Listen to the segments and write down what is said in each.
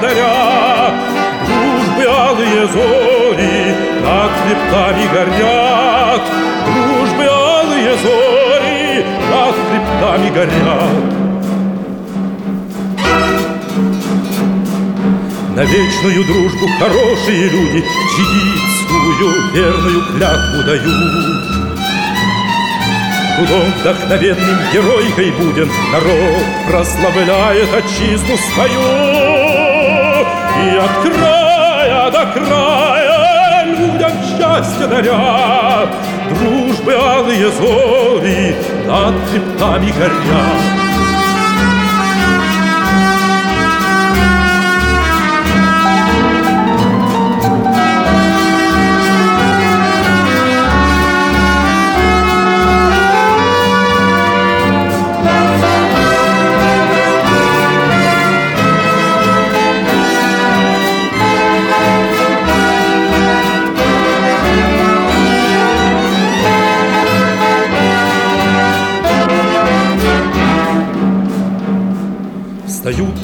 счастье даря, Дружбы алые зори над хребтами горят, Дружбы алые зори над хребтами горят. На вечную дружбу хорошие люди Чигитскую верную клятву дают. Трудом вдохновенным геройкой будем Народ прославляет отчизну свою И от края до края людям счастье даря Дружбы алые зори над хребтами горят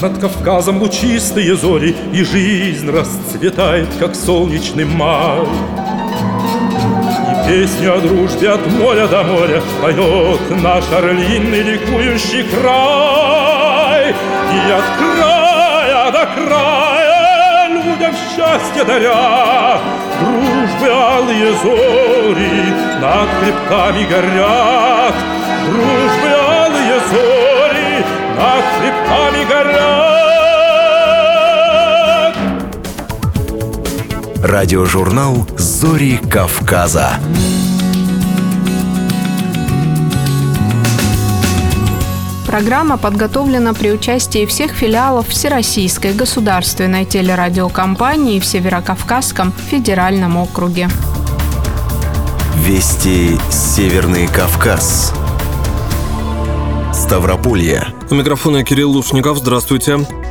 над Кавказом лучистые зори, И жизнь расцветает, как солнечный май. И песню о дружбе от моря до моря Поет наш орлиный ликующий край. И от края до края людям счастье даря, Дружбы алые зори над хребтами горят, Дружбы алые зори над хребтами горят. Радиожурнал «Зори Кавказа». Программа подготовлена при участии всех филиалов Всероссийской государственной телерадиокомпании в Северокавказском федеральном округе. Вести Северный Кавказ. Ставрополье. У микрофона Кирилл Лушников. Здравствуйте.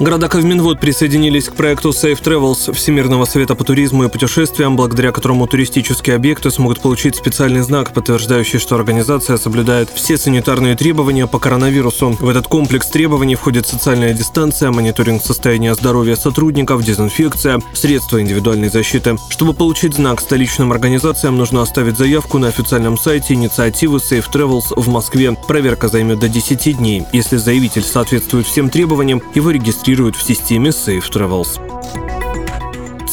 Города Кавминвод присоединились к проекту Safe Travels Всемирного совета по туризму и путешествиям, благодаря которому туристические объекты смогут получить специальный знак, подтверждающий, что организация соблюдает все санитарные требования по коронавирусу. В этот комплекс требований входит социальная дистанция, мониторинг состояния здоровья сотрудников, дезинфекция, средства индивидуальной защиты. Чтобы получить знак столичным организациям, нужно оставить заявку на официальном сайте инициативы Safe Travels в Москве. Проверка займет до 10 дней. Если заявитель соответствует всем требованиям, его регистрируют в системе Safe Travels.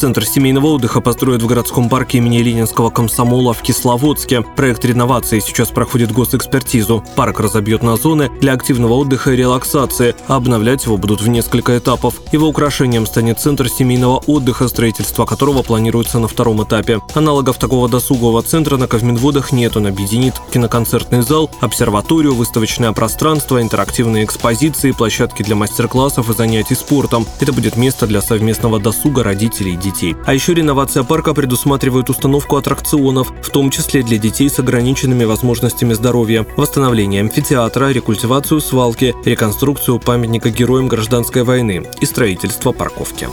Центр семейного отдыха построят в городском парке имени Ленинского комсомола в Кисловодске. Проект реновации сейчас проходит госэкспертизу. Парк разобьет на зоны для активного отдыха и релаксации, обновлять его будут в несколько этапов. Его украшением станет центр семейного отдыха, строительство которого планируется на втором этапе. Аналогов такого досугового центра на Ковминводах нет. Он объединит киноконцертный зал, обсерваторию, выставочное пространство, интерактивные экспозиции, площадки для мастер-классов и занятий спортом. Это будет место для совместного досуга родителей и детей детей. А еще реновация парка предусматривает установку аттракционов, в том числе для детей с ограниченными возможностями здоровья, восстановление амфитеатра, рекультивацию свалки, реконструкцию памятника героям гражданской войны и строительство парковки.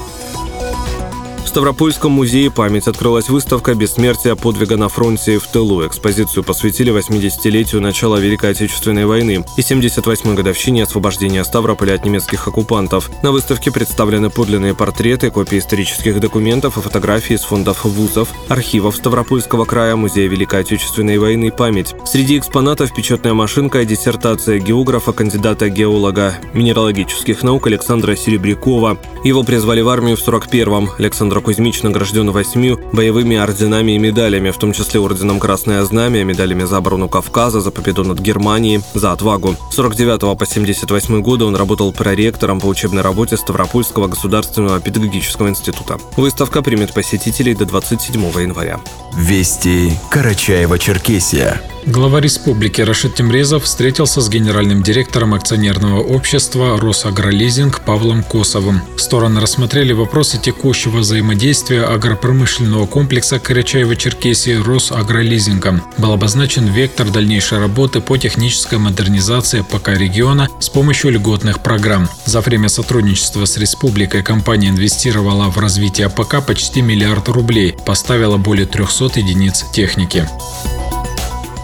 Ставропольском музее «Память» открылась выставка «Бессмертие подвига на фронте и в тылу». Экспозицию посвятили 80-летию начала Великой Отечественной войны и 78-й годовщине освобождения Ставрополя от немецких оккупантов. На выставке представлены подлинные портреты, копии исторических документов и фотографии из фондов вузов, архивов Ставропольского края, Музея Великой Отечественной войны «Память». Среди экспонатов печатная машинка и диссертация географа, кандидата геолога минералогических наук Александра Серебрякова. Его призвали в армию в 41-м. Александр Кузьмич награжден восьмью боевыми орденами и медалями, в том числе орденом Красное Знамя, медалями за оборону Кавказа, за победу над Германией, за отвагу. С 49 по 78 годы он работал проректором по учебной работе Ставропольского государственного педагогического института. Выставка примет посетителей до 27 января. Вести Карачаева-Черкесия. Глава республики Рашид Тимрезов встретился с генеральным директором акционерного общества «Росагролизинг» Павлом Косовым. Стороны рассмотрели вопросы текущего взаимодействия агропромышленного комплекса Карачаева-Черкесии «Росагролизингом». Был обозначен вектор дальнейшей работы по технической модернизации ПК региона с помощью льготных программ. За время сотрудничества с республикой компания инвестировала в развитие АПК почти миллиард рублей, поставила более 300 единиц техники.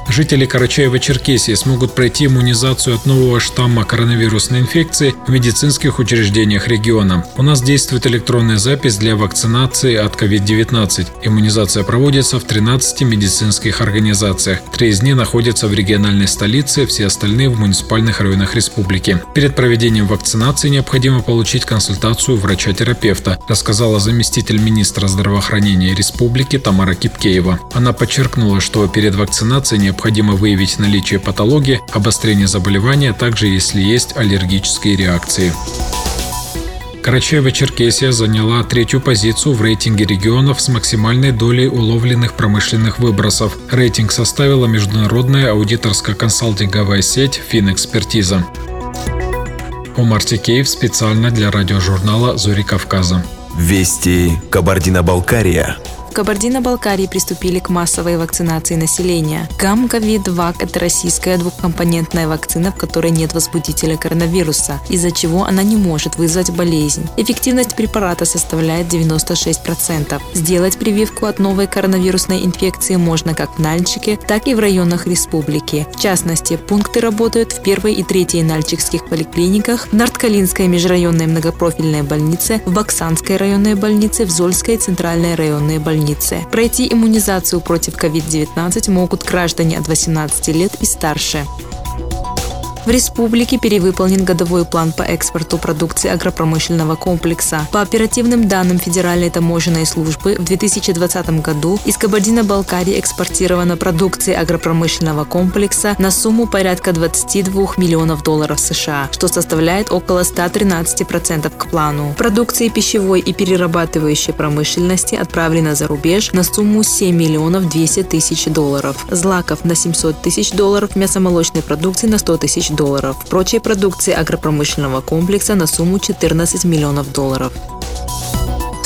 Жители Карачаева-Черкесии смогут пройти иммунизацию от нового штамма коронавирусной инфекции в медицинских учреждениях региона. У нас действует электронная запись для вакцинации от COVID-19. Иммунизация проводится в 13 медицинских организациях. Три из них находятся в региональной столице, все остальные в муниципальных районах республики. Перед проведением вакцинации необходимо получить консультацию врача-терапевта, рассказала заместитель министра здравоохранения республики Тамара Кипкеева. Она подчеркнула, что перед вакцинацией необходимо выявить наличие патологии, обострение заболевания, также если есть аллергические реакции. Карачаево-Черкесия заняла третью позицию в рейтинге регионов с максимальной долей уловленных промышленных выбросов. Рейтинг составила международная аудиторско-консалтинговая сеть «Финэкспертиза». Умар Тикеев специально для радиожурнала «Зори Кавказа». Вести Кабардино-Балкария. В Кабардино-Балкарии приступили к массовой вакцинации населения. Гамковид-2 – это российская двухкомпонентная вакцина, в которой нет возбудителя коронавируса, из-за чего она не может вызвать болезнь. Эффективность препарата составляет 96%. Сделать прививку от новой коронавирусной инфекции можно как в Нальчике, так и в районах республики. В частности, пункты работают в первой и третьей нальчикских поликлиниках, в Нарткалинской межрайонной многопрофильной больнице, в Баксанской районной больнице, в Зольской центральной районной больнице больнице. Пройти иммунизацию против COVID-19 могут граждане от 18 лет и старше. В республике перевыполнен годовой план по экспорту продукции агропромышленного комплекса. По оперативным данным Федеральной таможенной службы в 2020 году из Кабардино-Балкарии экспортирована продукция агропромышленного комплекса на сумму порядка 22 миллионов долларов США, что составляет около 113% к плану. Продукции пищевой и перерабатывающей промышленности отправлена за рубеж на сумму 7 миллионов 200 тысяч долларов, злаков на 700 тысяч долларов, мясомолочной продукции на 100 тысяч долларов, прочей продукции агропромышленного комплекса на сумму 14 миллионов долларов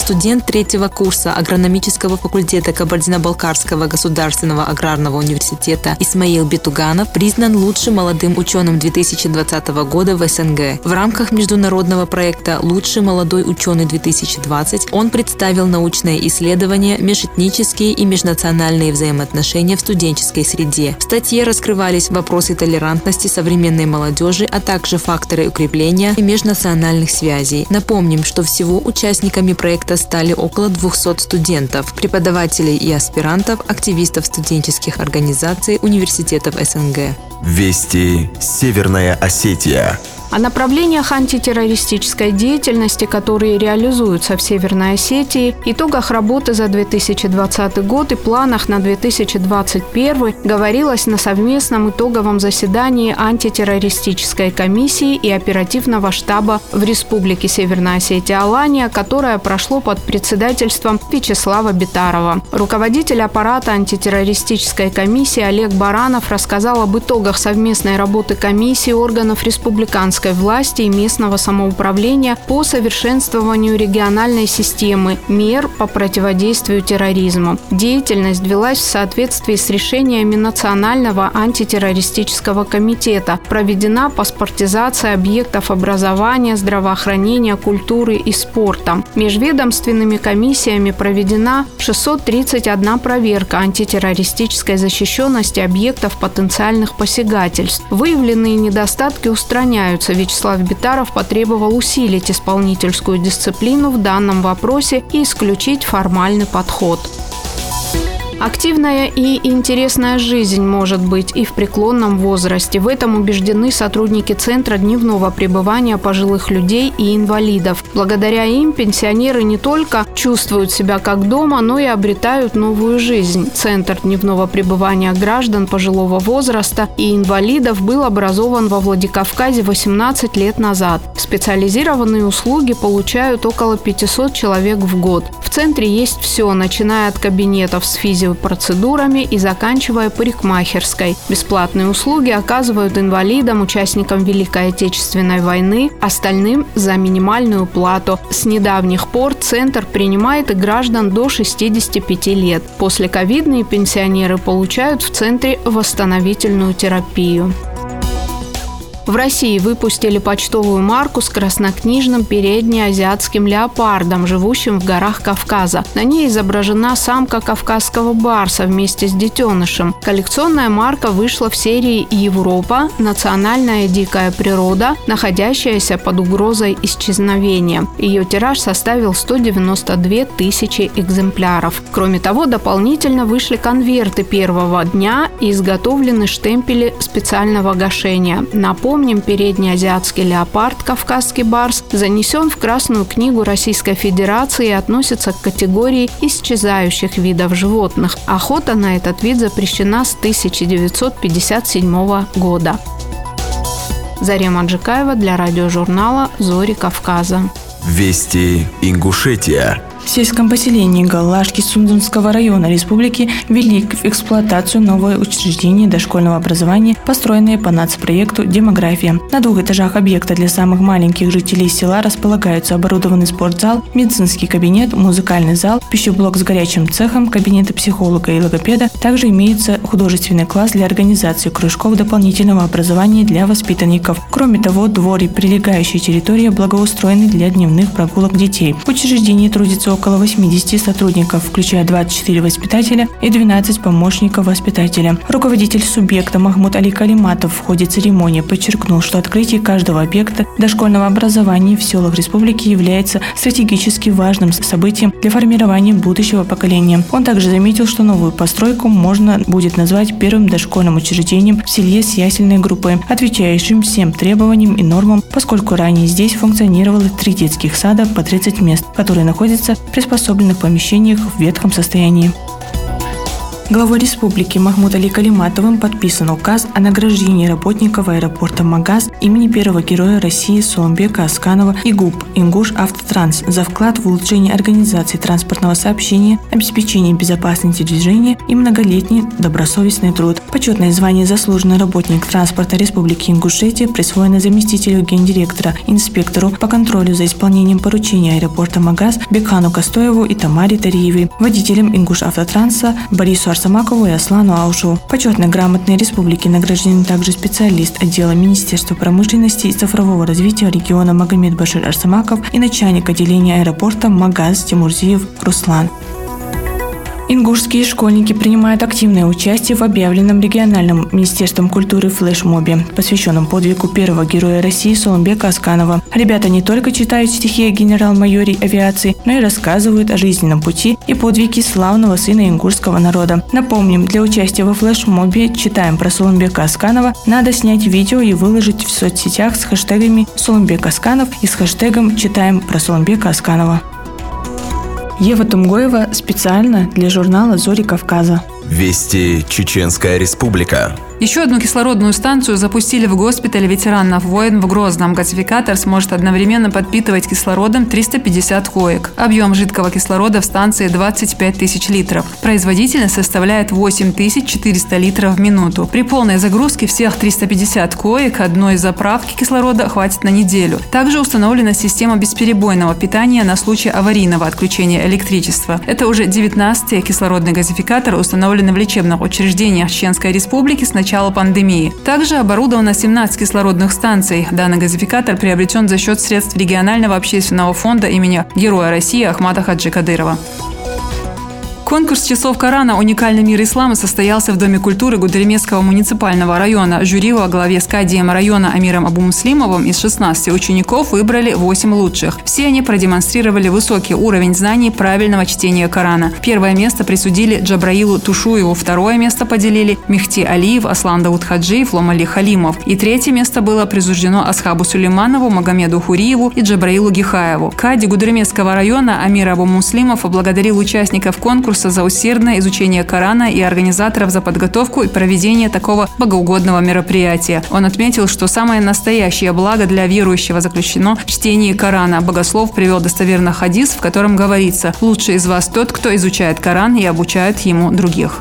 студент третьего курса агрономического факультета Кабардино-Балкарского государственного аграрного университета Исмаил Бетуганов признан лучшим молодым ученым 2020 года в СНГ. В рамках международного проекта «Лучший молодой ученый-2020» он представил научное исследование «Межэтнические и межнациональные взаимоотношения в студенческой среде». В статье раскрывались вопросы толерантности современной молодежи, а также факторы укрепления межнациональных связей. Напомним, что всего участниками проекта стали около 200 студентов, преподавателей и аспирантов, активистов студенческих организаций университетов СНГ. Вести Северная Осетия. О направлениях антитеррористической деятельности, которые реализуются в Северной Осетии, итогах работы за 2020 год и планах на 2021 говорилось на совместном итоговом заседании антитеррористической комиссии и оперативного штаба в Республике Северная Осетия Алания, которое прошло под председательством Вячеслава Битарова. Руководитель аппарата антитеррористической комиссии Олег Баранов рассказал об итогах совместной работы комиссии органов республиканского республиканской власти и местного самоуправления по совершенствованию региональной системы мер по противодействию терроризму. Деятельность велась в соответствии с решениями Национального антитеррористического комитета. Проведена паспортизация объектов образования, здравоохранения, культуры и спорта. Межведомственными комиссиями проведена 631 проверка антитеррористической защищенности объектов потенциальных посягательств. Выявленные недостатки устраняются. Вячеслав Битаров потребовал усилить исполнительскую дисциплину в данном вопросе и исключить формальный подход. Активная и интересная жизнь может быть и в преклонном возрасте. В этом убеждены сотрудники Центра дневного пребывания пожилых людей и инвалидов. Благодаря им пенсионеры не только чувствуют себя как дома, но и обретают новую жизнь. Центр дневного пребывания граждан пожилого возраста и инвалидов был образован во Владикавказе 18 лет назад. Специализированные услуги получают около 500 человек в год. В центре есть все, начиная от кабинетов с физио процедурами и заканчивая парикмахерской. Бесплатные услуги оказывают инвалидам, участникам Великой Отечественной войны, остальным за минимальную плату. С недавних пор Центр принимает и граждан до 65 лет. После ковидные пенсионеры получают в Центре восстановительную терапию. В России выпустили почтовую марку с краснокнижным переднеазиатским леопардом, живущим в горах Кавказа. На ней изображена самка кавказского барса вместе с детенышем. Коллекционная марка вышла в серии «Европа. Национальная дикая природа, находящаяся под угрозой исчезновения». Ее тираж составил 192 тысячи экземпляров. Кроме того, дополнительно вышли конверты первого дня и изготовлены штемпели специального гашения. Напомню, Напомним, передний азиатский леопард, кавказский барс, занесен в Красную книгу Российской Федерации и относится к категории исчезающих видов животных. Охота на этот вид запрещена с 1957 года. Зарема Джикаева для радиожурнала «Зори Кавказа». Вести Ингушетия. В сельском поселении Галашки Сундунского района республики ввели в эксплуатацию новое учреждение дошкольного образования, построенное по нацпроекту «Демография». На двух этажах объекта для самых маленьких жителей села располагаются оборудованный спортзал, медицинский кабинет, музыкальный зал, пищеблок с горячим цехом, кабинеты психолога и логопеда. Также имеется художественный класс для организации кружков дополнительного образования для воспитанников. Кроме того, двор и прилегающая территория благоустроены для дневных прогулок детей. В учреждении трудится около 80 сотрудников, включая 24 воспитателя и 12 помощников воспитателя. Руководитель субъекта Махмуд Али Калиматов в ходе церемонии подчеркнул, что открытие каждого объекта дошкольного образования в селах республики является стратегически важным событием для формирования будущего поколения. Он также заметил, что новую постройку можно будет назвать первым дошкольным учреждением в селе с ясельной группой, отвечающим всем требованиям и нормам, поскольку ранее здесь функционировало три детских сада по 30 мест, которые находятся приспособленных помещениях в ветхом состоянии. Главой республики Махмуд Али Калиматовым подписан указ о награждении работников аэропорта Магаз имени первого героя России Соломбека Асканова и ГУП «Ингуш Автотранс» за вклад в улучшение организации транспортного сообщения, обеспечение безопасности движения и многолетний добросовестный труд. Почетное звание «Заслуженный работник транспорта Республики Ингушетия» присвоено заместителю гендиректора, инспектору по контролю за исполнением поручения аэропорта Магаз Бекхану Костоеву и Тамаре Тариевой, водителям «Ингуш Автотранса» Борису Арсамакову и Аслану Аушеву. Почетной грамотной республики награжден также специалист отдела Министерства промышленности и цифрового развития региона Магомед Башир Арсамаков и начальник отделения аэропорта Магаз Тимурзиев Руслан. Ингушские школьники принимают активное участие в объявленном региональным Министерством культуры флешмобе, посвященном подвигу первого героя России Соломбека Асканова. Ребята не только читают стихи о генерал-майоре авиации, но и рассказывают о жизненном пути и подвиге славного сына ингушского народа. Напомним, для участия во флешмобе «Читаем про Соломбека Асканова» надо снять видео и выложить в соцсетях с хэштегами «Соломбек Асканов» и с хэштегом «Читаем про Соломбека Асканова». Ева Тумгоева специально для журнала «Зори Кавказа». Вести Чеченская Республика. Еще одну кислородную станцию запустили в госпитале ветеранов войн в Грозном. Газификатор сможет одновременно подпитывать кислородом 350 коек. Объем жидкого кислорода в станции 25 тысяч литров. Производительность составляет 8400 литров в минуту. При полной загрузке всех 350 коек одной заправки кислорода хватит на неделю. Также установлена система бесперебойного питания на случай аварийного отключения электричества. Это уже 19-й кислородный газификатор, установленный в лечебных учреждениях Чеченской Республики с начала пандемии. Также оборудовано 17 кислородных станций. Данный газификатор приобретен за счет средств регионального общественного фонда имени Героя России Ахмата Хаджи Кадырова. Конкурс часов Корана «Уникальный мир ислама» состоялся в Доме культуры Гудеремесского муниципального района. Жюри во главе с Кадием района Амиром Абу-Муслимовым из 16 учеников выбрали 8 лучших. Все они продемонстрировали высокий уровень знаний правильного чтения Корана. Первое место присудили Джабраилу Тушуеву, второе место поделили Мехти Алиев, Аслан Дауд Хаджиев, Ломали Халимов. И третье место было присуждено Асхабу Сулейманову, Магомеду Хуриеву и Джабраилу Гихаеву. Кади Гудеремесского района Амир Абу-Муслимов поблагодарил участников конкурса конкурса за усердное изучение Корана и организаторов за подготовку и проведение такого богоугодного мероприятия. Он отметил, что самое настоящее благо для верующего заключено в чтении Корана. Богослов привел достоверно хадис, в котором говорится «Лучший из вас тот, кто изучает Коран и обучает ему других».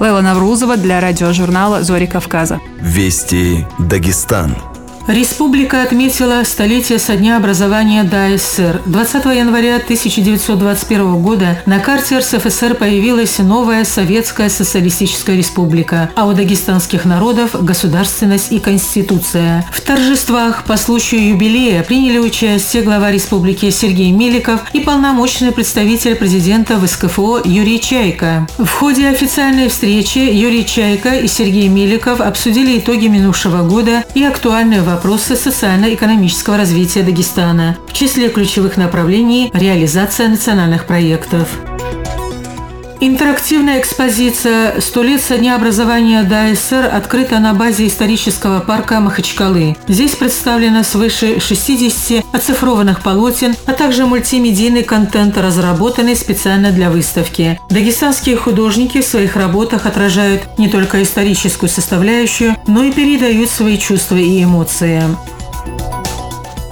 Лейла Наврузова для радиожурнала «Зори Кавказа». Вести Дагестан. Республика отметила столетие со дня образования ДАССР. 20 января 1921 года на карте РСФСР появилась новая Советская Социалистическая Республика, а у дагестанских народов – государственность и конституция. В торжествах по случаю юбилея приняли участие глава республики Сергей Меликов и полномочный представитель президента в СКФО Юрий Чайка. В ходе официальной встречи Юрий Чайка и Сергей Меликов обсудили итоги минувшего года и актуальные вопросы вопросы социально-экономического развития Дагестана. В числе ключевых направлений – реализация национальных проектов. Интерактивная экспозиция «Сто лет со дня образования ДАСР» открыта на базе исторического парка Махачкалы. Здесь представлено свыше 60 оцифрованных полотен, а также мультимедийный контент, разработанный специально для выставки. Дагестанские художники в своих работах отражают не только историческую составляющую, но и передают свои чувства и эмоции.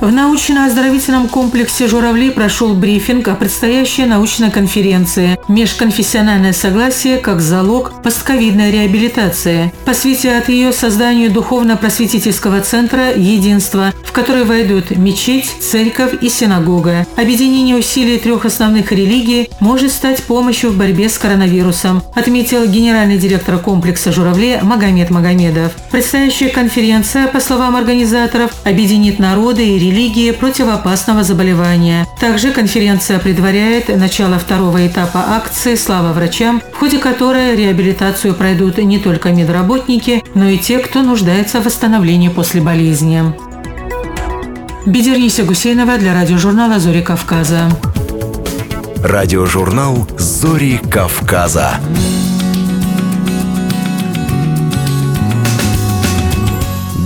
В научно-оздоровительном комплексе «Журавли» прошел брифинг о предстоящей научной конференции «Межконфессиональное согласие как залог постковидной реабилитации». Посвятят ее созданию духовно-просветительского центра «Единство», в который войдут мечеть, церковь и синагога. Объединение усилий трех основных религий может стать помощью в борьбе с коронавирусом, отметил генеральный директор комплекса «Журавли» Магомед Магомедов. Предстоящая конференция, по словам организаторов, объединит народы и религии религии против опасного заболевания. Также конференция предваряет начало второго этапа акции «Слава врачам», в ходе которой реабилитацию пройдут не только медработники, но и те, кто нуждается в восстановлении после болезни. Бедерниса Гусейнова для радиожурнала «Зори Кавказа». Радиожурнал «Зори Кавказа».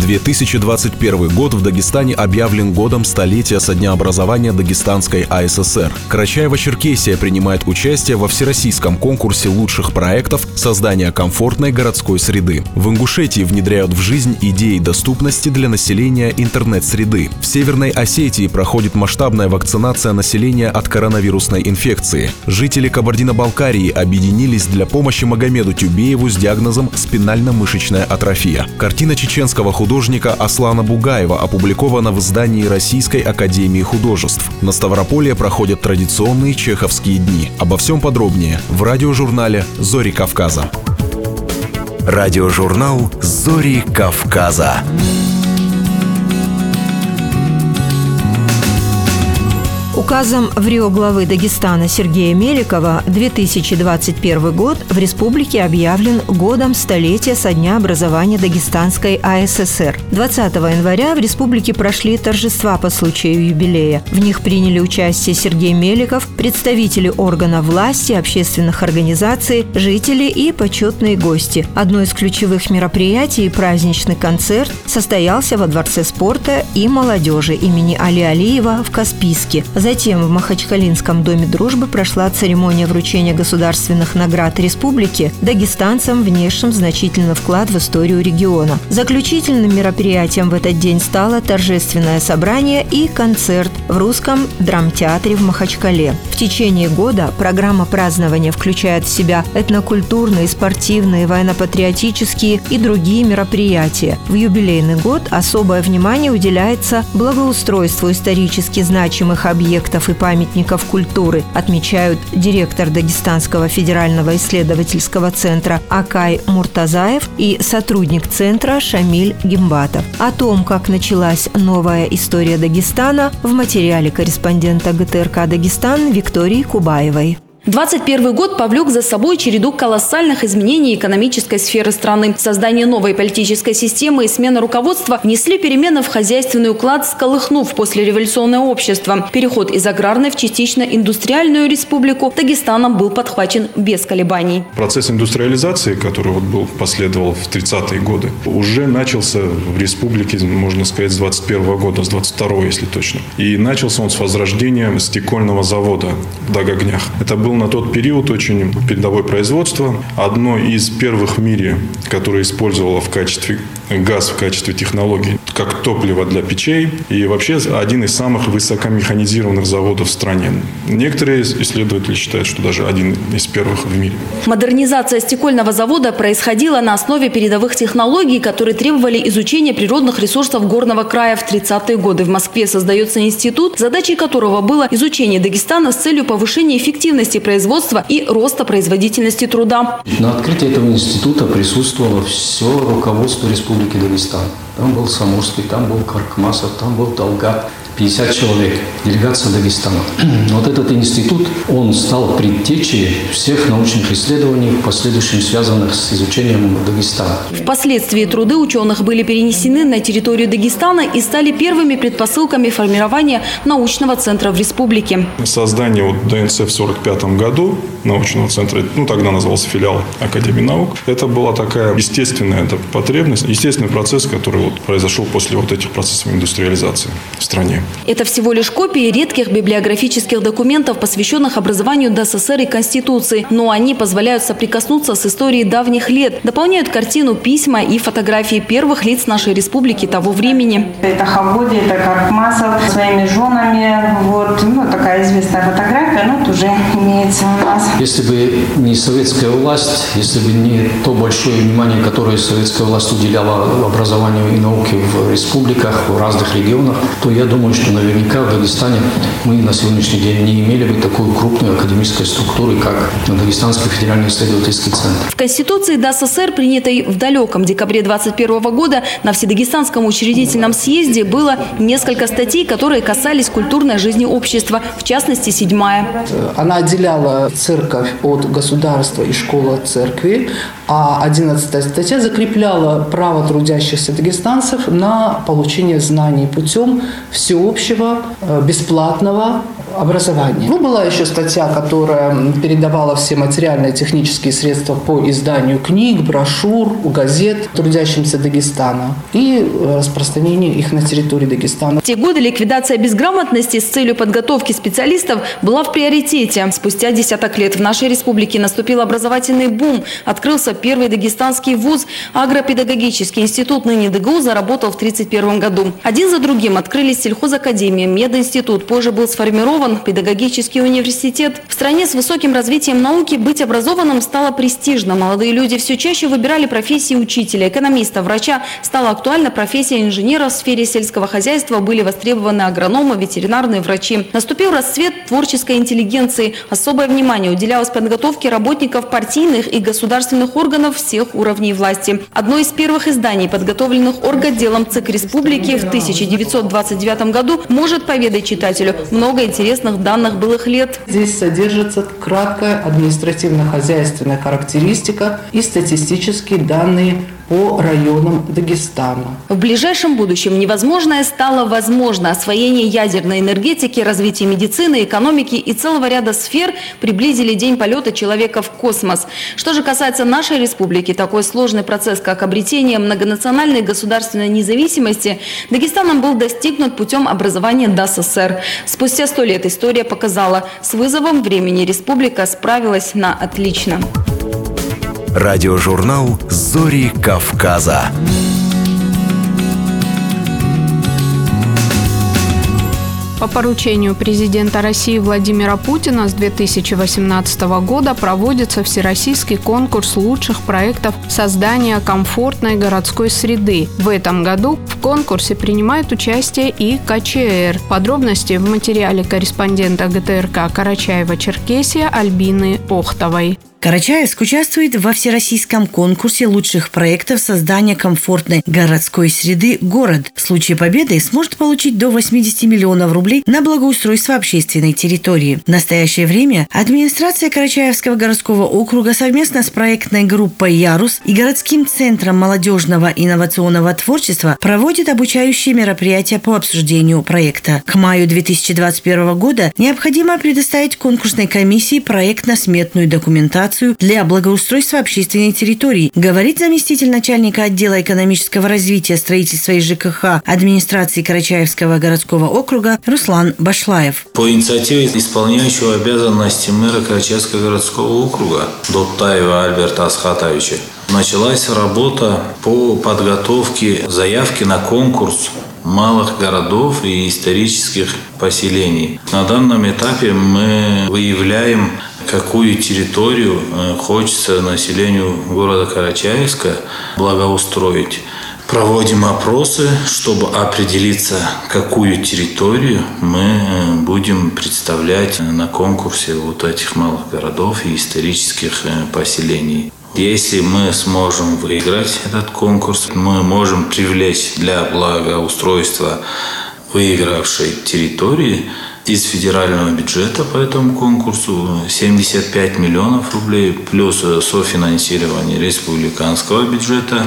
2021 год в Дагестане объявлен годом столетия со дня образования Дагестанской АССР. Карачаево-Черкесия принимает участие во всероссийском конкурсе лучших проектов создания комфортной городской среды. В Ингушетии внедряют в жизнь идеи доступности для населения интернет-среды. В Северной Осетии проходит масштабная вакцинация населения от коронавирусной инфекции. Жители Кабардино-Балкарии объединились для помощи Магомеду Тюбееву с диагнозом спинально-мышечная атрофия. Картина чеченского художника художника Аслана Бугаева опубликована в издании Российской Академии Художеств. На Ставрополье проходят традиционные чеховские дни. Обо всем подробнее в радиожурнале «Зори Кавказа». Радиожурнал «Зори Кавказа». Указом в Рио главы Дагестана Сергея Меликова 2021 год в республике объявлен годом столетия со дня образования Дагестанской АССР. 20 января в республике прошли торжества по случаю юбилея. В них приняли участие Сергей Меликов, представители органов власти, общественных организаций, жители и почетные гости. Одно из ключевых мероприятий – праздничный концерт – состоялся во Дворце спорта и молодежи имени Али Алиева в Каспийске. Затем Затем в Махачкалинском доме дружбы прошла церемония вручения государственных наград республики дагестанцам, внесшим значительный вклад в историю региона. Заключительным мероприятием в этот день стало торжественное собрание и концерт в русском драмтеатре в Махачкале. В течение года программа празднования включает в себя этнокультурные, спортивные, военно-патриотические и другие мероприятия. В юбилейный год особое внимание уделяется благоустройству исторически значимых объектов и памятников культуры, отмечают директор Дагестанского федерального исследовательского центра Акай Муртазаев и сотрудник центра Шамиль Гимбатов. О том, как началась новая история Дагестана, в материале корреспондента ГТРК «Дагестан» Виктории Кубаевой. 21 год повлек за собой череду колоссальных изменений экономической сферы страны. Создание новой политической системы и смена руководства внесли перемены в хозяйственный уклад, сколыхнув послереволюционное общество. Переход из аграрной в частично индустриальную республику Дагестаном был подхвачен без колебаний. Процесс индустриализации, который вот был, последовал в 30-е годы, уже начался в республике, можно сказать, с 21 года, с 22 если точно. И начался он с возрождения стекольного завода в Дагогнях. Это был на тот период очень передовое производство. Одно из первых в мире, которое использовало в качестве газ в качестве технологии, как топливо для печей. И вообще один из самых высокомеханизированных заводов в стране. Некоторые исследователи считают, что даже один из первых в мире. Модернизация стекольного завода происходила на основе передовых технологий, которые требовали изучения природных ресурсов горного края в 30-е годы. В Москве создается институт, задачей которого было изучение Дагестана с целью повышения эффективности производства и роста производительности труда. На открытии этого института присутствовало все руководство Республики Дагестан. Там был Самурский, там был Каркмасов, там был Талгат, 50 человек, делегация Дагестана. Вот этот институт, он стал предтечей всех научных исследований, в последующем связанных с изучением Дагестана. Впоследствии труды ученых были перенесены на территорию Дагестана и стали первыми предпосылками формирования научного центра в республике. Создание вот ДНЦ в 1945 году, научного центра, ну тогда назывался филиал Академии наук, это была такая естественная это потребность, естественный процесс, который вот произошел после вот этих процессов индустриализации в стране. Это всего лишь копии редких библиографических документов, посвященных образованию ДССР и Конституции, но они позволяют соприкоснуться с историей давних лет, дополняют картину письма и фотографии первых лиц нашей республики того времени. Это Хавгоди, это Каркмасов со своими женами. Вот, ну, такая известная фотография, ну, тоже имеется у нас. Если бы не советская власть, если бы не то большое внимание, которое советская власть уделяла образованию и науке в республиках, в разных регионах, то я думаю, что наверняка в Дагестане мы на сегодняшний день не имели бы такой крупной академической структуры, как Дагестанский федеральный исследовательский центр. В Конституции ДССР, принятой в далеком декабре 21 года, на Вседагестанском учредительном съезде было несколько статей, которые касались культурной жизни общества, в частности, седьмая. Она отделяла церковь от государства и школу от церкви, а 11 статья закрепляла право трудящихся дагестанцев на получение знаний путем всеобщего э, бесплатного образования. Ну, была еще статья, которая передавала все материальные и технические средства по изданию книг, брошюр, газет трудящимся Дагестана и э, распространению их на территории Дагестана. В те годы ликвидация безграмотности с целью подготовки специалистов была в приоритете. Спустя десяток лет в нашей республике наступил образовательный бум. Открылся первый дагестанский вуз. Агропедагогический институт, ныне ДГУ, заработал в 1931 году. Один за другим открылись сельхозакадемия, мединститут. Позже был сформирован педагогический университет. В стране с высоким развитием науки быть образованным стало престижно. Молодые люди все чаще выбирали профессии учителя, экономиста, врача. Стала актуальна профессия инженера в сфере сельского хозяйства. Были востребованы агрономы, ветеринарные врачи. Наступил расцвет творческой интеллигенции. Особое внимание уделялось подготовке работников партийных и государственных органов всех уровней власти. Одно из первых изданий, подготовленных орготделом ЦИК Республики в 1929 году, может поведать читателю много интересных данных былых лет. Здесь содержится краткая административно-хозяйственная характеристика и статистические данные по районам Дагестана. В ближайшем будущем невозможное стало возможно. Освоение ядерной энергетики, развитие медицины, экономики и целого ряда сфер приблизили день полета человека в космос. Что же касается нашей республики, такой сложный процесс, как обретение многонациональной государственной независимости, Дагестаном был достигнут путем образования ДАССР. Спустя сто лет история показала, с вызовом времени республика справилась на отлично. Радиожурнал «Зори Кавказа». По поручению президента России Владимира Путина с 2018 года проводится всероссийский конкурс лучших проектов создания комфортной городской среды. В этом году в конкурсе принимает участие и КЧР. Подробности в материале корреспондента ГТРК Карачаева-Черкесия Альбины Охтовой. Карачаевск участвует во всероссийском конкурсе лучших проектов создания комфортной городской среды «Город». В случае победы сможет получить до 80 миллионов рублей на благоустройство общественной территории. В настоящее время администрация Карачаевского городского округа совместно с проектной группой «Ярус» и городским центром молодежного инновационного творчества проводит обучающие мероприятия по обсуждению проекта. К маю 2021 года необходимо предоставить конкурсной комиссии проектно-сметную документацию документацию для благоустройства общественной территории, говорит заместитель начальника отдела экономического развития, строительства и ЖКХ администрации Карачаевского городского округа Руслан Башлаев. По инициативе исполняющего обязанности мэра Карачаевского городского округа Доттаева Альберта Асхатовича началась работа по подготовке заявки на конкурс малых городов и исторических поселений. На данном этапе мы выявляем какую территорию э, хочется населению города Карачаевска благоустроить. Проводим опросы, чтобы определиться, какую территорию мы э, будем представлять на конкурсе вот этих малых городов и исторических э, поселений. Если мы сможем выиграть этот конкурс, мы можем привлечь для благоустройства выигравшей территории из федерального бюджета по этому конкурсу 75 миллионов рублей, плюс софинансирование республиканского бюджета,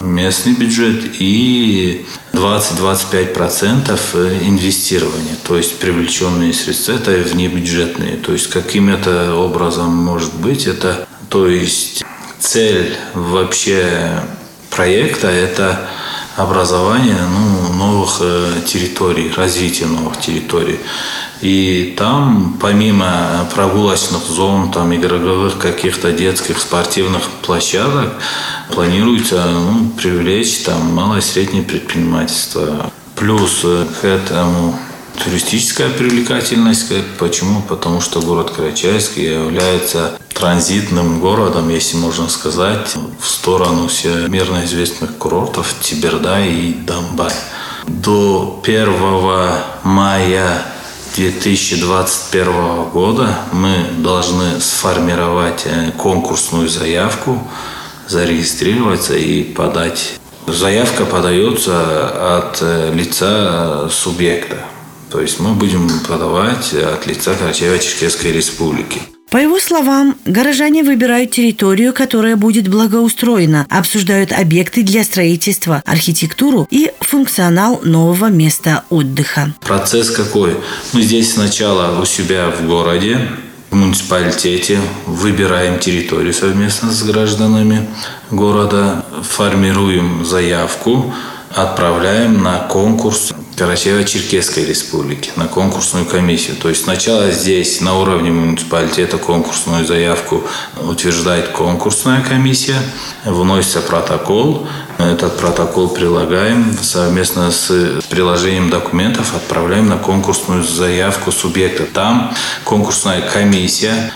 местный бюджет и 20-25% инвестирования, то есть привлеченные средства, это внебюджетные. То есть каким это образом может быть, это то есть цель вообще проекта – это образование ну, новых э, территорий, развитие новых территорий. И там, помимо прогулочных зон, там, игровых каких-то детских спортивных площадок, планируется ну, привлечь там малое и среднее предпринимательство. Плюс э, к этому туристическая привлекательность. Почему? Потому что город Карачаевск является транзитным городом, если можно сказать, в сторону всемирно известных курортов Тиберда и Дамбай. До 1 мая 2021 года мы должны сформировать э, конкурсную заявку, зарегистрироваться и подать. Заявка подается от э, лица субъекта. То есть мы будем подавать от лица Карачаево-Черкесской республики. По его словам, горожане выбирают территорию, которая будет благоустроена, обсуждают объекты для строительства, архитектуру и функционал нового места отдыха. Процесс какой? Мы здесь сначала у себя в городе, в муниципалитете выбираем территорию совместно с гражданами города, формируем заявку, отправляем на конкурс Карачаево-Черкесской республики на конкурсную комиссию. То есть сначала здесь на уровне муниципалитета конкурсную заявку утверждает конкурсная комиссия, вносится протокол, этот протокол прилагаем совместно с приложением документов, отправляем на конкурсную заявку субъекта. Там конкурсная комиссия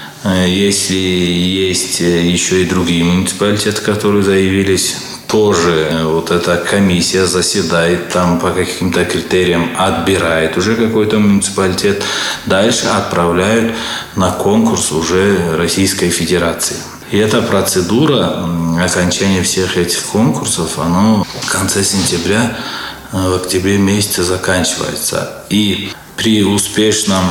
если есть еще и другие муниципалитеты, которые заявились, тоже э, вот эта комиссия заседает там по каким-то критериям, отбирает уже какой-то муниципалитет, дальше отправляют на конкурс уже Российской Федерации. И эта процедура окончания всех этих конкурсов, оно в конце сентября, э, в октябре месяце заканчивается. И при успешном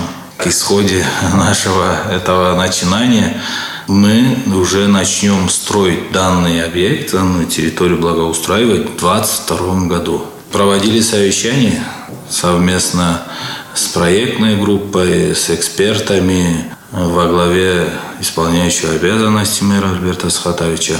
исходе нашего этого начинания мы уже начнем строить данный объект, данную территорию благоустраивать в 2022 году. Проводили совещание совместно с проектной группой, с экспертами во главе исполняющего обязанности мэра Альберта Схатовича.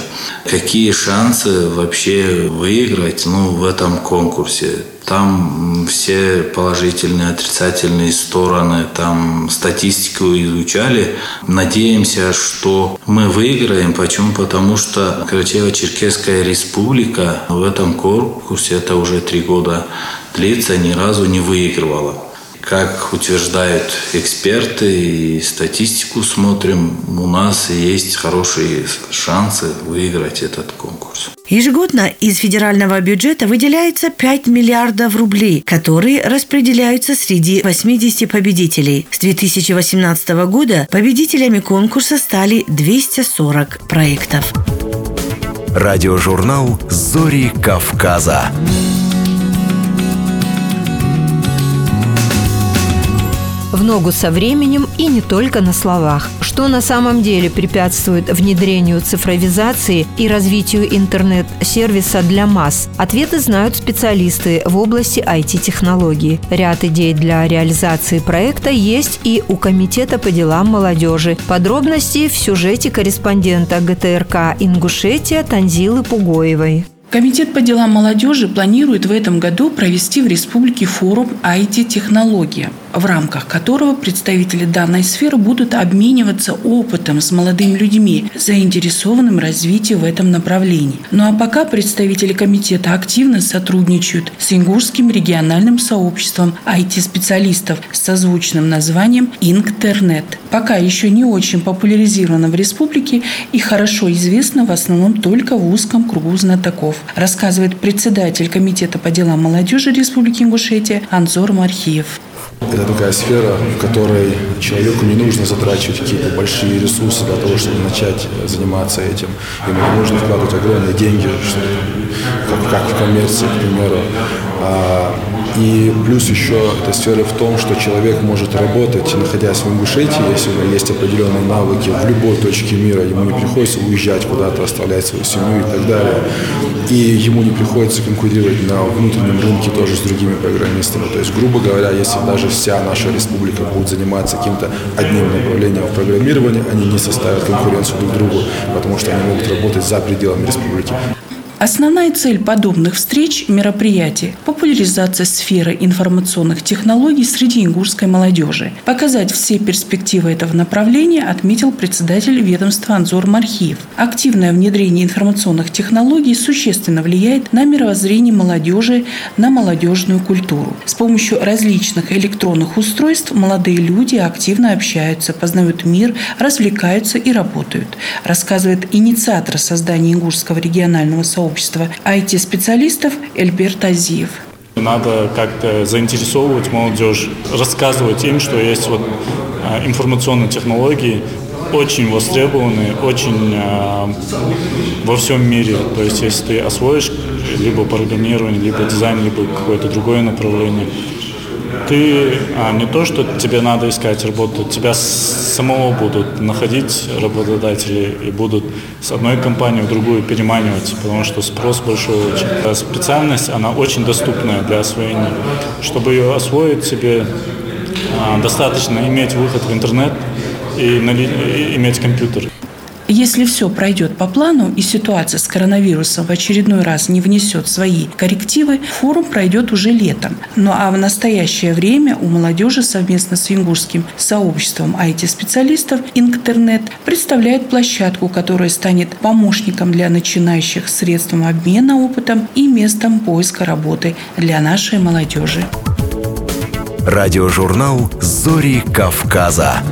Какие шансы вообще выиграть ну, в этом конкурсе? Там все положительные, отрицательные стороны, там статистику изучали. Надеемся, что мы выиграем. Почему? Потому что Карачаево-Черкесская республика в этом конкурсе, это уже три года длится, ни разу не выигрывала. Как утверждают эксперты и статистику смотрим, у нас есть хорошие шансы выиграть этот конкурс. Ежегодно из федерального бюджета выделяется 5 миллиардов рублей, которые распределяются среди 80 победителей. С 2018 года победителями конкурса стали 240 проектов. Радиожурнал «Зори Кавказа». В ногу со временем и не только на словах. Что на самом деле препятствует внедрению цифровизации и развитию интернет-сервиса для масс? Ответы знают специалисты в области IT-технологий. Ряд идей для реализации проекта есть и у Комитета по делам молодежи. Подробности в сюжете корреспондента ГТРК «Ингушетия» Танзилы Пугоевой. Комитет по делам молодежи планирует в этом году провести в республике форум IT-технология в рамках которого представители данной сферы будут обмениваться опытом с молодыми людьми, заинтересованным в развитии в этом направлении. Ну а пока представители комитета активно сотрудничают с Ингушским региональным сообществом IT-специалистов с созвучным названием «Интернет». Пока еще не очень популяризировано в республике и хорошо известно в основном только в узком кругу знатоков, рассказывает председатель Комитета по делам молодежи Республики Ингушетия Анзор Мархиев. Это такая сфера, в которой человеку не нужно затрачивать какие-то большие ресурсы для того, чтобы начать заниматься этим. Ему не нужно вкладывать огромные деньги, как, как в коммерции, к примеру. А, и плюс еще эта сфера в том, что человек может работать, находясь в Ингушетии, если у него есть определенные навыки в любой точке мира, ему не приходится уезжать куда-то, оставлять свою семью и так далее. И ему не приходится конкурировать на внутреннем рынке тоже с другими программистами. То есть, грубо говоря, если даже вся наша республика будет заниматься каким-то одним направлением в программировании, они не составят конкуренцию друг другу, потому что они могут работать за пределами республики. Основная цель подобных встреч – мероприятий – популяризация сферы информационных технологий среди ингушской молодежи. Показать все перспективы этого направления отметил председатель ведомства Анзор Мархиев. Активное внедрение информационных технологий существенно влияет на мировоззрение молодежи, на молодежную культуру. С помощью различных электронных устройств молодые люди активно общаются, познают мир, развлекаются и работают, рассказывает инициатор создания Ингушского регионального сообщества сообщества IT-специалистов Эльберт Азиев. Надо как-то заинтересовывать молодежь, рассказывать им, что есть вот а, информационные технологии, очень востребованы, очень э, во всем мире. То есть, если ты освоишь либо программирование, либо дизайн, либо какое-то другое направление, ты а, не то, что тебе надо искать работу, тебя самого будут находить работодатели и будут с одной компании в другую переманивать, потому что спрос большой очень. А специальность, она очень доступная для освоения. Чтобы ее освоить себе, а, достаточно иметь выход в интернет и, и иметь компьютер. Если все пройдет по плану и ситуация с коронавирусом в очередной раз не внесет свои коррективы, форум пройдет уже летом. Ну а в настоящее время у молодежи совместно с Венгурским сообществом IT-специалистов «Интернет» представляет площадку, которая станет помощником для начинающих средством обмена опытом и местом поиска работы для нашей молодежи. Радиожурнал «Зори Кавказа».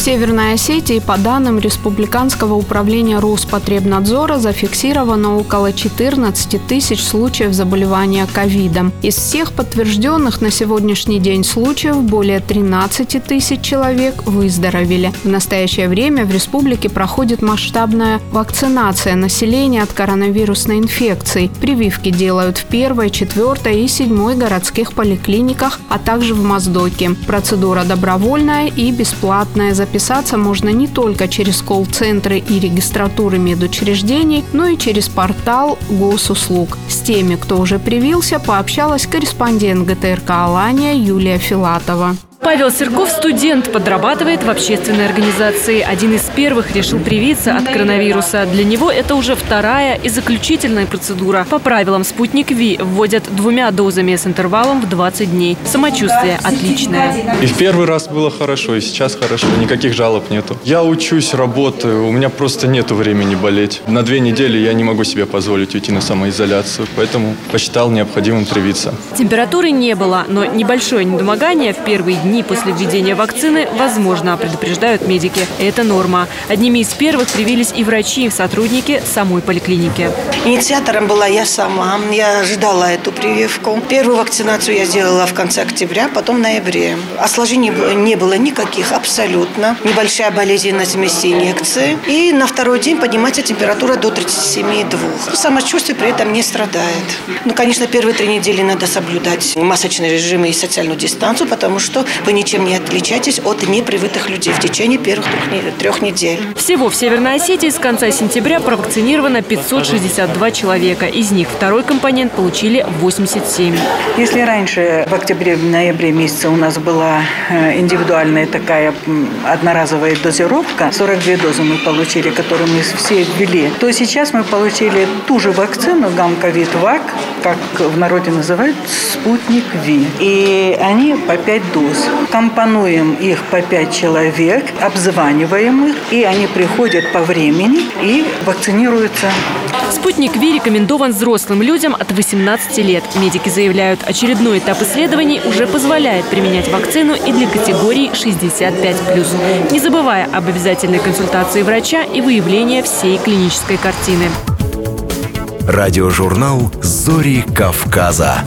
Северной Осетии, по данным Республиканского управления Роспотребнадзора, зафиксировано около 14 тысяч случаев заболевания ковидом. Из всех подтвержденных на сегодняшний день случаев более 13 тысяч человек выздоровели. В настоящее время в республике проходит масштабная вакцинация населения от коронавирусной инфекции. Прививки делают в первой, четвертой и седьмой городских поликлиниках, а также в Моздоке. Процедура добровольная и бесплатная. Записаться можно не только через колл-центры и регистратуры медучреждений, но и через портал госуслуг. С теми, кто уже привился, пообщалась корреспондент ГТРК «Алания» Юлия Филатова. Павел Серков – студент, подрабатывает в общественной организации. Один из первых решил привиться от коронавируса. Для него это уже вторая и заключительная процедура. По правилам «Спутник Ви» вводят двумя дозами с интервалом в 20 дней. Самочувствие отличное. И в первый раз было хорошо, и сейчас хорошо. Никаких жалоб нету. Я учусь, работаю, у меня просто нету времени болеть. На две недели я не могу себе позволить уйти на самоизоляцию, поэтому посчитал необходимым привиться. Температуры не было, но небольшое недомогание в первые дни дни после введения вакцины возможно, предупреждают медики. Это норма. Одними из первых привились и врачи, и сотрудники самой поликлиники. Инициатором была я сама. Я ожидала эту прививку. Первую вакцинацию я сделала в конце октября, потом в ноябре. Осложнений не было никаких абсолютно. Небольшая болезненность вместе инъекции. И на второй день поднимается температура до 37,2. Самочувствие при этом не страдает. Ну, конечно, первые три недели надо соблюдать масочный режим и социальную дистанцию, потому что вы ничем не отличаетесь от непривытых людей в течение первых трех недель. Всего в Северной Осетии с конца сентября провакцинировано 562 человека. Из них второй компонент получили 87. Если раньше в октябре-ноябре месяце у нас была э, индивидуальная такая одноразовая дозировка, 42 дозы мы получили, которые мы все ввели, то сейчас мы получили ту же вакцину гамковид-вак, как в народе называют, спутник Ви. И они по 5 доз. Компонуем их по 5 человек, обзваниваем их, и они приходят по времени и вакцинируются. Спутник Ви рекомендован взрослым людям от 18 лет. Медики заявляют, очередной этап исследований уже позволяет применять вакцину и для категории 65+, не забывая об обязательной консультации врача и выявлении всей клинической картины. Радиожурнал «Зори Кавказа».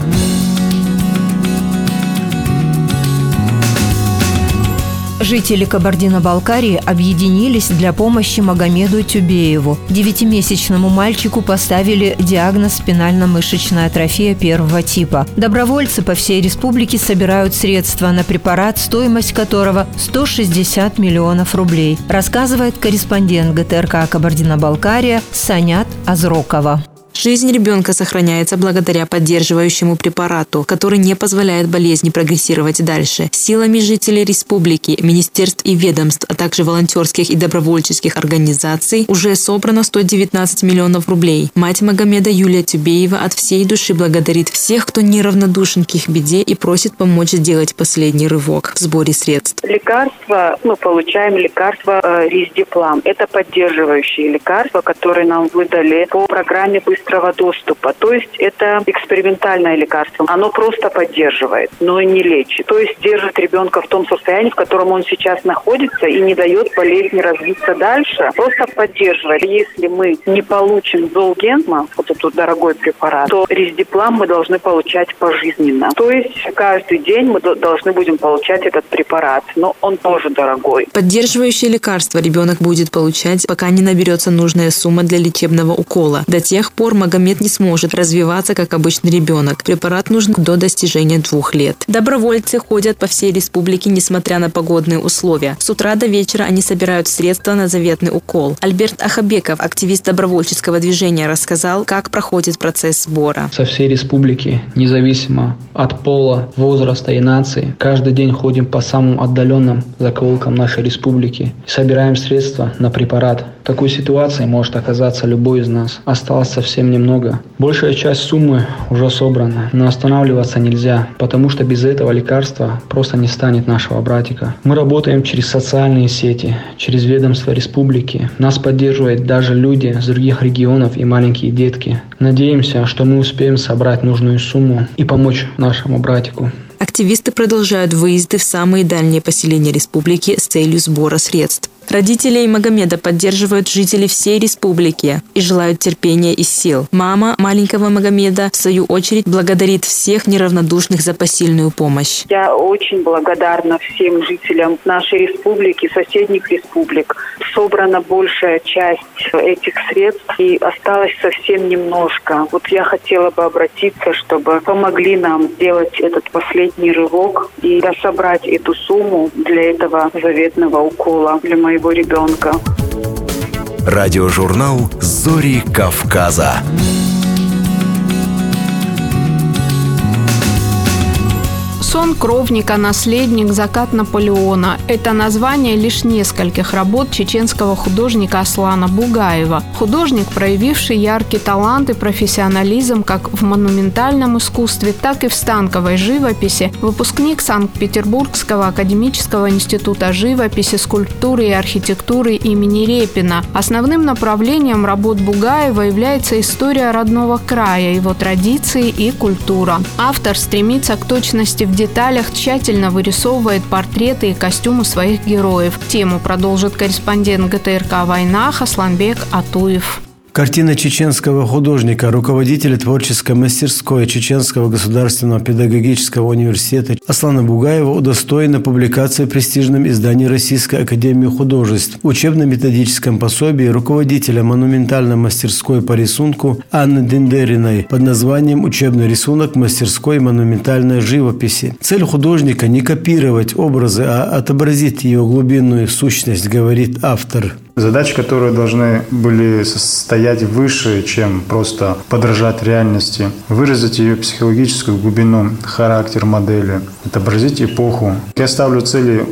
Жители Кабардино-Балкарии объединились для помощи Магомеду Тюбееву. Девятимесячному мальчику поставили диагноз спинально-мышечная атрофия первого типа. Добровольцы по всей республике собирают средства на препарат, стоимость которого 160 миллионов рублей, рассказывает корреспондент ГТРК Кабардино-Балкария Санят Азрокова. Жизнь ребенка сохраняется благодаря поддерживающему препарату, который не позволяет болезни прогрессировать дальше. Силами жителей республики, министерств и ведомств, а также волонтерских и добровольческих организаций уже собрано 119 миллионов рублей. Мать Магомеда Юлия Тюбеева от всей души благодарит всех, кто неравнодушен к их беде и просит помочь сделать последний рывок в сборе средств. Лекарства, мы получаем лекарства э, Риздиплам. Это поддерживающие лекарства, которые нам выдали по программе «Быстрый быстрого доступа. То есть это экспериментальное лекарство. Оно просто поддерживает, но не лечит. То есть держит ребенка в том состоянии, в котором он сейчас находится и не дает болезни развиться дальше. Просто поддерживает. Если мы не получим Золгенма, вот этот дорогой препарат, то Рездиплам мы должны получать пожизненно. То есть каждый день мы должны будем получать этот препарат, но он тоже дорогой. Поддерживающее лекарство ребенок будет получать, пока не наберется нужная сумма для лечебного укола. До тех пор пор Магомед не сможет развиваться, как обычный ребенок. Препарат нужен до достижения двух лет. Добровольцы ходят по всей республике, несмотря на погодные условия. С утра до вечера они собирают средства на заветный укол. Альберт Ахабеков, активист добровольческого движения, рассказал, как проходит процесс сбора. Со всей республики, независимо от пола, возраста и нации, каждый день ходим по самым отдаленным закоулкам нашей республики и собираем средства на препарат. В такой ситуации может оказаться любой из нас. Осталось совсем немного. Большая часть суммы уже собрана, но останавливаться нельзя, потому что без этого лекарства просто не станет нашего братика. Мы работаем через социальные сети, через ведомства республики. Нас поддерживают даже люди с других регионов и маленькие детки. Надеемся, что мы успеем собрать нужную сумму и помочь нашему братику. активисты продолжают выезды в самые дальние поселения республики с целью сбора средств. Родителей Магомеда поддерживают жители всей республики и желают терпения и сил. Мама маленького Магомеда, в свою очередь, благодарит всех неравнодушных за посильную помощь. Я очень благодарна всем жителям нашей республики, соседних республик. Собрана большая часть этих средств и осталось совсем немножко. Вот я хотела бы обратиться, чтобы помогли нам сделать этот последний рывок и собрать эту сумму для этого заветного укола для моей моего ребенка. Радиожурнал «Зори Кавказа». Сон кровника, наследник, закат Наполеона – это название лишь нескольких работ чеченского художника Аслана Бугаева. Художник, проявивший яркий талант и профессионализм как в монументальном искусстве, так и в станковой живописи, выпускник Санкт-Петербургского академического института живописи, скульптуры и архитектуры имени Репина. Основным направлением работ Бугаева является история родного края, его традиции и культура. Автор стремится к точности в деталях тщательно вырисовывает портреты и костюмы своих героев. Тему продолжит корреспондент ГТРК «Война» Хасланбек Атуев. Картина чеченского художника, руководителя творческой мастерской Чеченского государственного педагогического университета Аслана Бугаева удостоена публикации в престижном издании Российской академии художеств, учебно-методическом пособии руководителя монументальной мастерской по рисунку Анны Дендериной под названием «Учебный рисунок мастерской монументальной живописи». Цель художника – не копировать образы, а отобразить ее глубинную сущность, говорит автор. Задачи, которые должны были стоять выше, чем просто подражать реальности, выразить ее психологическую глубину, характер модели, отобразить эпоху. Я ставлю цели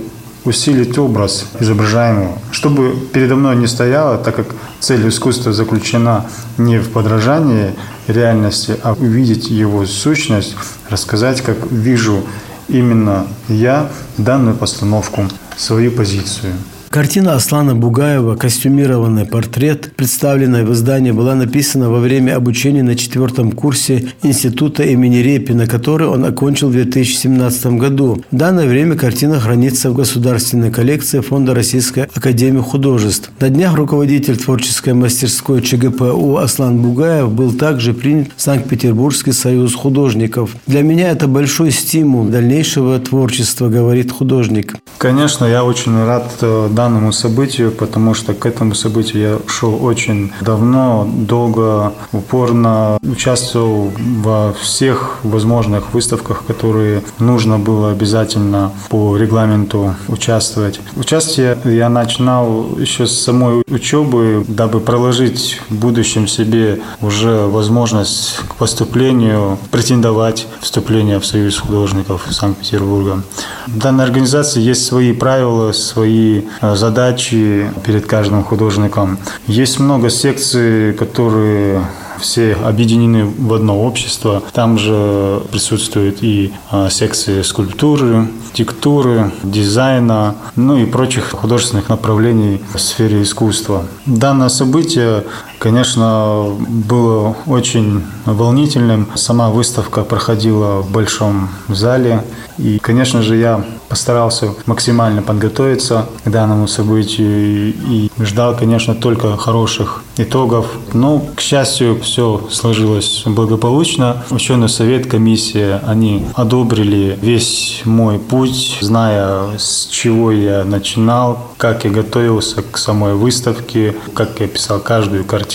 усилить образ изображаемого, чтобы передо мной не стояло, так как цель искусства заключена не в подражании реальности, а увидеть его сущность, рассказать, как вижу именно я данную постановку, свою позицию. Картина Аслана Бугаева «Костюмированный портрет», представленная в издании, была написана во время обучения на четвертом курсе Института имени Репина, который он окончил в 2017 году. В данное время картина хранится в государственной коллекции Фонда Российской Академии Художеств. На днях руководитель творческой мастерской ЧГПУ Аслан Бугаев был также принят в Санкт-Петербургский союз художников. Для меня это большой стимул дальнейшего творчества, говорит художник. Конечно, я очень рад э, данному событию, потому что к этому событию я шел очень давно, долго, упорно участвовал во всех возможных выставках, которые нужно было обязательно по регламенту участвовать. Участие я начинал еще с самой учебы, дабы проложить в будущем себе уже возможность к поступлению, претендовать вступление в Союз художников Санкт-Петербурга. В данной организации есть свои правила, свои э, задачи перед каждым художником. Есть много секций, которые все объединены в одно общество. Там же присутствуют и а, секции скульптуры, тектуры, дизайна, ну и прочих художественных направлений в сфере искусства. Данное событие, конечно, было очень волнительным. Сама выставка проходила в большом зале. И, конечно же, я постарался максимально подготовиться к данному событию и ждал, конечно, только хороших итогов. Но, к счастью, все сложилось благополучно. Ученый совет, комиссия, они одобрили весь мой путь, зная, с чего я начинал, как я готовился к самой выставке, как я писал каждую картину,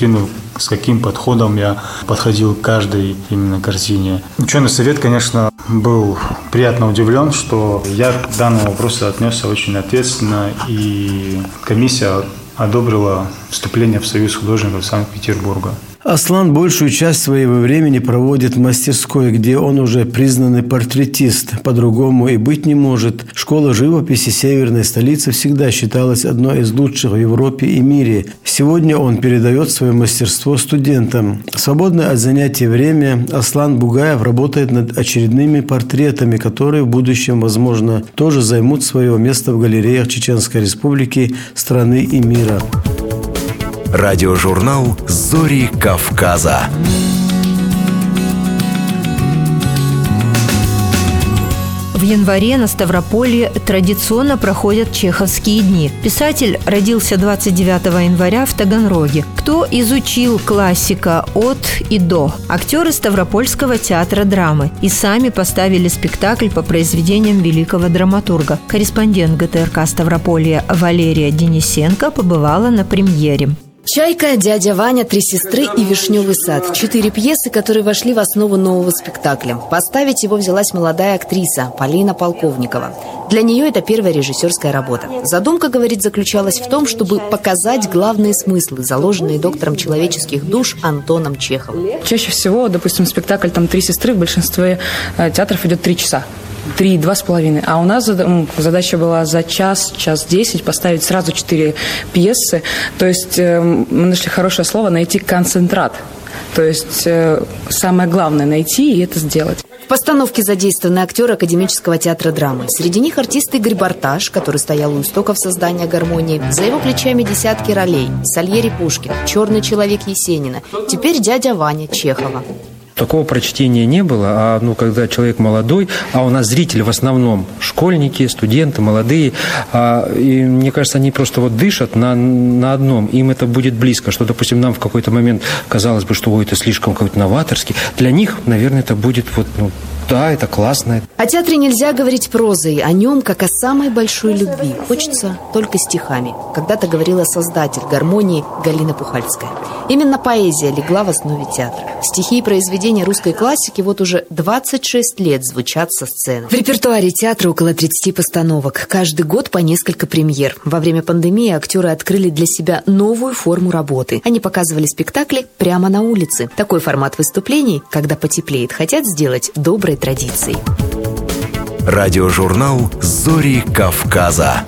с каким подходом я подходил к каждой именно картине. Ученый совет, конечно, был приятно удивлен, что я к данному вопросу отнесся очень ответственно, и комиссия одобрила вступление в Союз художников Санкт-Петербурга. Аслан большую часть своего времени проводит в мастерской, где он уже признанный портретист. По-другому и быть не может. Школа живописи северной столицы всегда считалась одной из лучших в Европе и мире. Сегодня он передает свое мастерство студентам. Свободное от занятий время Аслан Бугаев работает над очередными портретами, которые в будущем, возможно, тоже займут свое место в галереях Чеченской Республики, страны и мира. Радиожурнал «Зори Кавказа». январе на Ставрополье традиционно проходят чеховские дни. Писатель родился 29 января в Таганроге. Кто изучил классика от и до? Актеры Ставропольского театра драмы и сами поставили спектакль по произведениям великого драматурга. Корреспондент ГТРК Ставрополья Валерия Денисенко побывала на премьере. «Чайка», «Дядя Ваня», «Три сестры» и «Вишневый сад» – четыре пьесы, которые вошли в основу нового спектакля. Поставить его взялась молодая актриса Полина Полковникова. Для нее это первая режиссерская работа. Задумка, говорит, заключалась в том, чтобы показать главные смыслы, заложенные доктором человеческих душ Антоном Чеховым. Чаще всего, допустим, спектакль там «Три сестры» в большинстве э, театров идет три часа три, два с половиной. А у нас задача была за час, час десять поставить сразу четыре пьесы. То есть э, мы нашли хорошее слово найти концентрат. То есть э, самое главное найти и это сделать. В постановке задействованы актеры Академического театра драмы. Среди них артист Игорь Барташ, который стоял у истоков создания гармонии. За его плечами десятки ролей. Сальери Пушкин, Черный человек Есенина. Теперь дядя Ваня Чехова. Такого прочтения не было, а ну, когда человек молодой, а у нас зрители в основном школьники, студенты, молодые, а, и мне кажется, они просто вот дышат на, на одном, им это будет близко, что, допустим, нам в какой-то момент казалось бы, что ой, это слишком какой-то новаторский, для них, наверное, это будет вот, ну, да, это классно. О театре нельзя говорить прозой, о нем, как о самой большой любви. Хочется только стихами. Когда-то говорила создатель гармонии Галина Пухальская. Именно поэзия легла в основе театра. Стихи и произведения русской классики вот уже 26 лет звучат со сцены. В репертуаре театра около 30 постановок. Каждый год по несколько премьер. Во время пандемии актеры открыли для себя новую форму работы. Они показывали спектакли прямо на улице. Такой формат выступлений, когда потеплеет, хотят сделать доброй старой традицией. Радиожурнал «Зори Кавказа».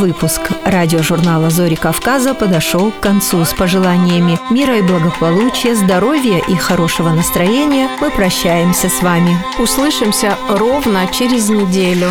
Выпуск радиожурнала «Зори Кавказа» подошел к концу с пожеланиями мира и благополучия, здоровья и хорошего настроения. Мы прощаемся с вами. Услышимся ровно через неделю.